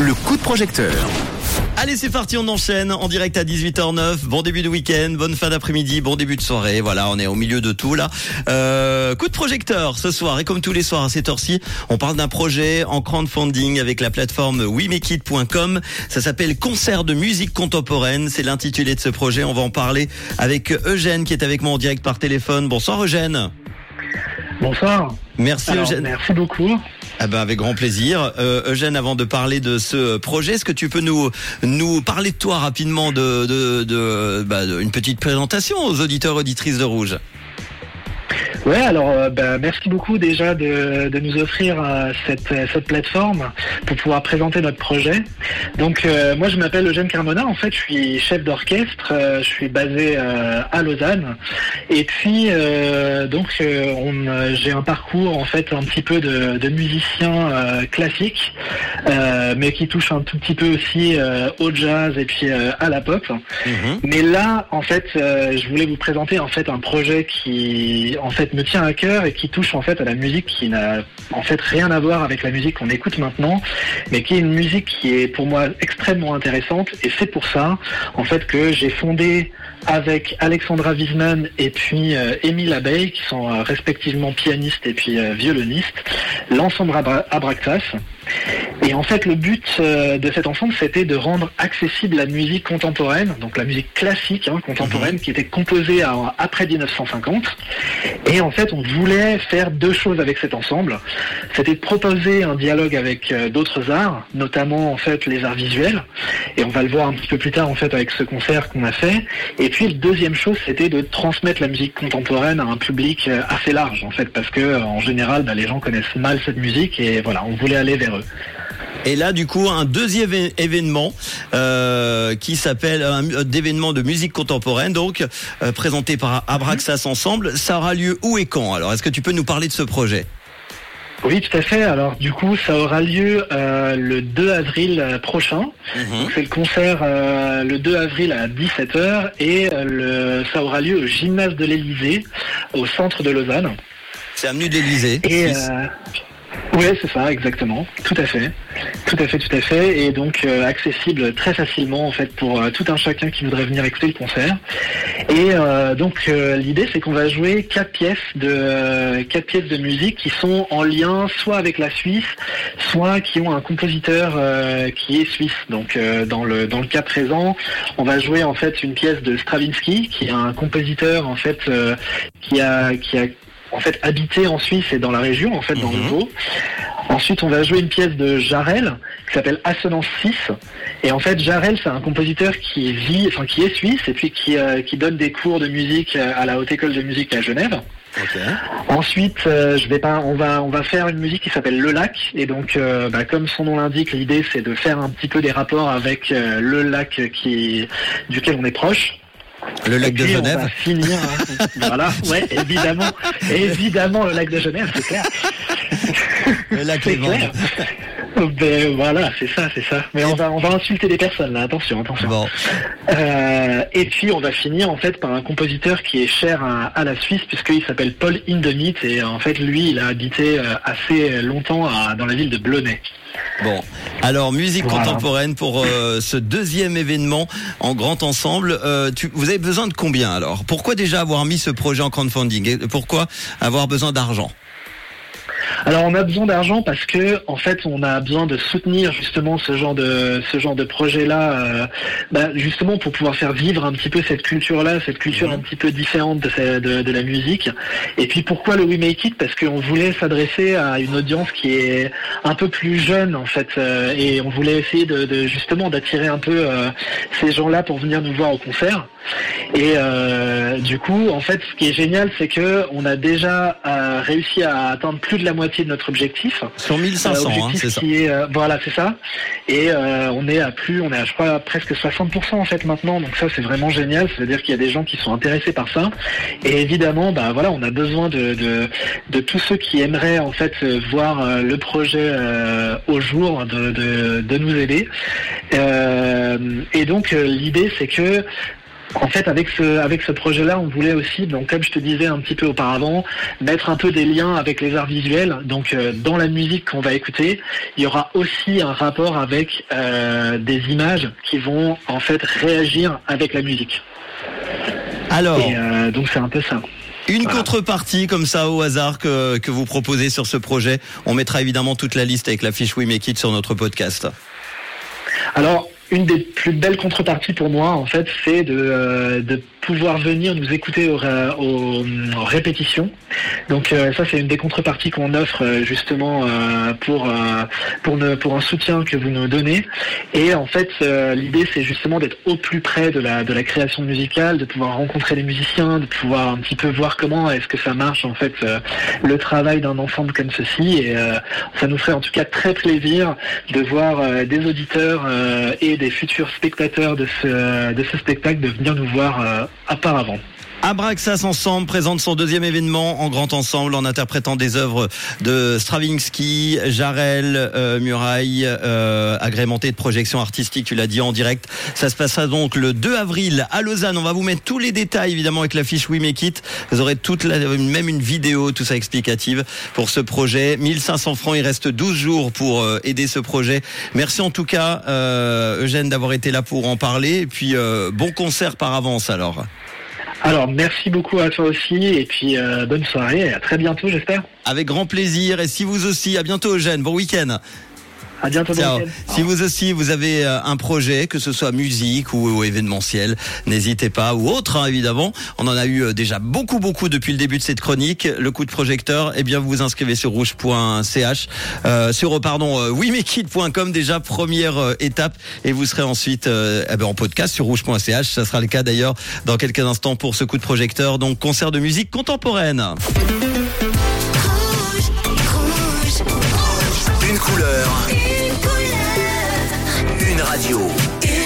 le coup de projecteur. Allez, c'est parti, on enchaîne en direct à 18h09. Bon début de week-end, bonne fin d'après-midi, bon début de soirée. Voilà, on est au milieu de tout là. Euh, coup de projecteur ce soir et comme tous les soirs à cette heure-ci, on parle d'un projet en crowdfunding avec la plateforme WeMakeIt.com. Ça s'appelle Concert de musique contemporaine. C'est l'intitulé de ce projet. On va en parler avec Eugène qui est avec moi en direct par téléphone. Bonsoir Eugène. Bonsoir. Merci Eugène. Merci beaucoup. Ah ben avec grand plaisir. Euh, Eugène, avant de parler de ce projet, est-ce que tu peux nous nous parler de toi rapidement, de, de, bah, une petite présentation aux auditeurs auditrices de Rouge? Ouais, alors euh, bah, merci beaucoup déjà de, de nous offrir euh, cette, euh, cette plateforme pour pouvoir présenter notre projet. Donc moi je m'appelle Eugène Carmona, en fait je suis chef d'orchestre, je suis basé à Lausanne et puis donc on, j'ai un parcours en fait un petit peu de, de musicien classique mais qui touche un tout petit peu aussi au jazz et puis à la pop. Mhm. Mais là en fait je voulais vous présenter en fait un projet qui en fait me tient à cœur et qui touche en fait à la musique qui n'a en fait rien à voir avec la musique qu'on écoute maintenant, mais qui est une musique qui est pour moi extrêmement intéressante et c'est pour ça en fait que j'ai fondé avec Alexandra Wiesmann et puis euh, Émile Abeille, qui sont euh, respectivement pianistes et puis euh, violonistes, l'ensemble Abraxas. Et en fait, le but de cet ensemble, c'était de rendre accessible la musique contemporaine, donc la musique classique hein, contemporaine, mhm. qui était composée après 1950. Et en fait, on voulait faire deux choses avec cet ensemble. C'était de proposer un dialogue avec d'autres arts, notamment en fait les arts visuels. Et on va le voir un petit peu plus tard en fait avec ce concert qu'on a fait. Et puis, la deuxième chose, c'était de transmettre la musique contemporaine à un public euh, assez large, en fait, parce que euh, en général, bah, les gens connaissent mal cette musique et voilà, on voulait aller vers eux. Et là, du coup, un deuxième événement euh, qui s'appelle un d'événement de musique contemporaine, donc présenté par Abraxas Ensemble. Ça aura lieu où et quand Alors, est-ce que tu peux nous parler de ce projet? Oui, tout à fait. Alors du coup, ça aura lieu euh, le 2 avril euh, prochain. Mhm. C'est le concert euh, le 2 avril à 17h et le, ça aura lieu au gymnase de l'Elysée, au centre de Lausanne. C'est avenue de l'Elysée. Et oui, c'est ça, exactement. Tout à fait. Tout à fait, tout à fait. Et donc euh, accessible très facilement en fait pour euh, tout un chacun qui voudrait venir écouter le concert. Et euh, donc l'idée c'est qu'on va jouer quatre pièces de quatre pièces de musique qui sont en lien soit avec la Suisse, soit qui ont un compositeur qui est suisse. Donc dans le dans le cas présent, on va jouer en fait une pièce de Stravinsky qui est un compositeur en fait qui a qui a en fait habité en Suisse et dans la région, en fait dans le mhm. Vaud. Ensuite, on va jouer une pièce de Jarel qui s'appelle Assonance 6. Et en fait, Jarel, c'est un compositeur qui vit, enfin qui est suisse et puis qui, euh, qui donne des cours de musique à la Haute École de musique à Genève. Ensuite, euh, je vais pas, on va, on va faire une musique qui s'appelle Le Lac, et donc, euh, bah, comme son nom l'indique, l'idée c'est de faire un petit peu des rapports avec le lac qui, duquel on est proche. Le lac de Genève. On va finir, hein. voilà, ouais, évidemment, évidemment le lac de Genève, c'est clair. Le lac est clair. Ben voilà, c'est ça, c'est ça. Mais on va, on va insulter des personnes là. Attention, attention. Euh, et puis on va finir en fait par un compositeur qui est cher à, la Suisse puisqu'il s'appelle Paul Hindemith et en fait lui, il a habité euh, assez longtemps dans la ville de Blonay. Bon, alors musique contemporaine pour euh, ce deuxième événement en grand ensemble. vous avez besoin de combien alors? Pourquoi déjà avoir mis ce projet en crowdfunding? Et Pourquoi avoir besoin d'argent? Alors on a besoin d'argent parce que en fait on a besoin de soutenir justement ce genre de ce genre de projet là, euh, bah, justement pour pouvoir faire vivre un petit peu cette culture là, cette culture un petit peu différente de, de, la musique. Et puis pourquoi le We Make It? Parce qu'on voulait s'adresser à une audience qui est un peu plus jeune en fait, euh, et on voulait essayer de, justement d'attirer un peu euh, ces gens là pour venir nous voir au concert. Et du coup, en fait, ce qui est génial, c'est que on a déjà réussi à atteindre plus de la moitié de notre objectif. Sur 1500, euh, hein, c'est ça. Euh, voilà, c'est ça. Et euh, on est à plus, on est à je crois presque 60% en fait maintenant. Donc ça c'est vraiment génial. C'est-à-dire qu'il y a des gens qui sont intéressés par ça. Et évidemment, bah voilà, on a besoin de, de, tous ceux qui aimeraient en fait voir le projet au jour de, de, nous aider. et donc l'idée c'est que En fait, avec ce, avec ce projet-là, on voulait aussi, donc comme je te disais un petit peu auparavant, mettre un peu des liens avec les arts visuels. Donc, euh, dans la musique qu'on va écouter, il y aura aussi un rapport avec euh, des images qui vont en fait réagir avec la musique. Alors, Et euh, donc c'est un peu ça. une voilà. contrepartie comme ça au hasard que, que vous proposez sur ce projet. On mettra évidemment toute la liste avec la fiche We Make It sur notre podcast. Alors, une des plus belles contreparties pour moi, en fait, c'est de, euh, de pouvoir venir nous écouter aux, aux- répétitions. Donc euh, ça, c'est une des contreparties qu'on offre euh, justement euh, pour pour un soutien que vous nous donnez. Et en fait, l'idée, c'est justement d'être au plus près de la création musicale, de pouvoir rencontrer les musiciens, de pouvoir un petit peu voir comment est-ce que ça marche en fait le travail d'un ensemble comme ceci. Et ça nous ferait en tout cas très plaisir de voir des auditeurs et des futurs spectateurs de ce spectacle de venir nous voir auparavant. Abraxas Ensemble présente son deuxième événement en grand ensemble en interprétant des œuvres de Stravinsky, Jarel, euh, Muraille, euh, agrémentées de projections artistiques, tu l'as dit en direct. Ça se passera donc le 2 avril à Lausanne. On va vous mettre tous les détails évidemment avec la fiche We Make It. Vous aurez toute la, même une vidéo, tout ça explicative pour ce projet. 1500 francs, il reste 12 jours pour euh, aider ce projet. Merci en tout cas Eugène d'avoir été là pour en parler et puis bon concert par avance alors. Alors merci beaucoup à toi aussi et puis euh, bonne soirée et à très bientôt j'espère. Avec grand plaisir. Et si vous aussi, à bientôt Eugène, bon week-end. À bientôt. Ciao. Si vous aussi, vous avez euh, un projet, que ce soit musique ou, ou événementiel, n'hésitez pas, ou autre hein, évidemment. On en a eu euh, déjà beaucoup, beaucoup depuis le début de cette chronique. Le coup de projecteur, eh bien vous vous inscrivez sur rouge.ch, euh, sur euh, pardon, euh, wemekit.com déjà première euh, étape, et vous serez ensuite euh, eh ben, en podcast sur rouge.ch. Ça sera le cas d'ailleurs dans quelques instants pour ce coup de projecteur. Donc concert de musique contemporaine. Rouge, rouge, une couleur. Radio.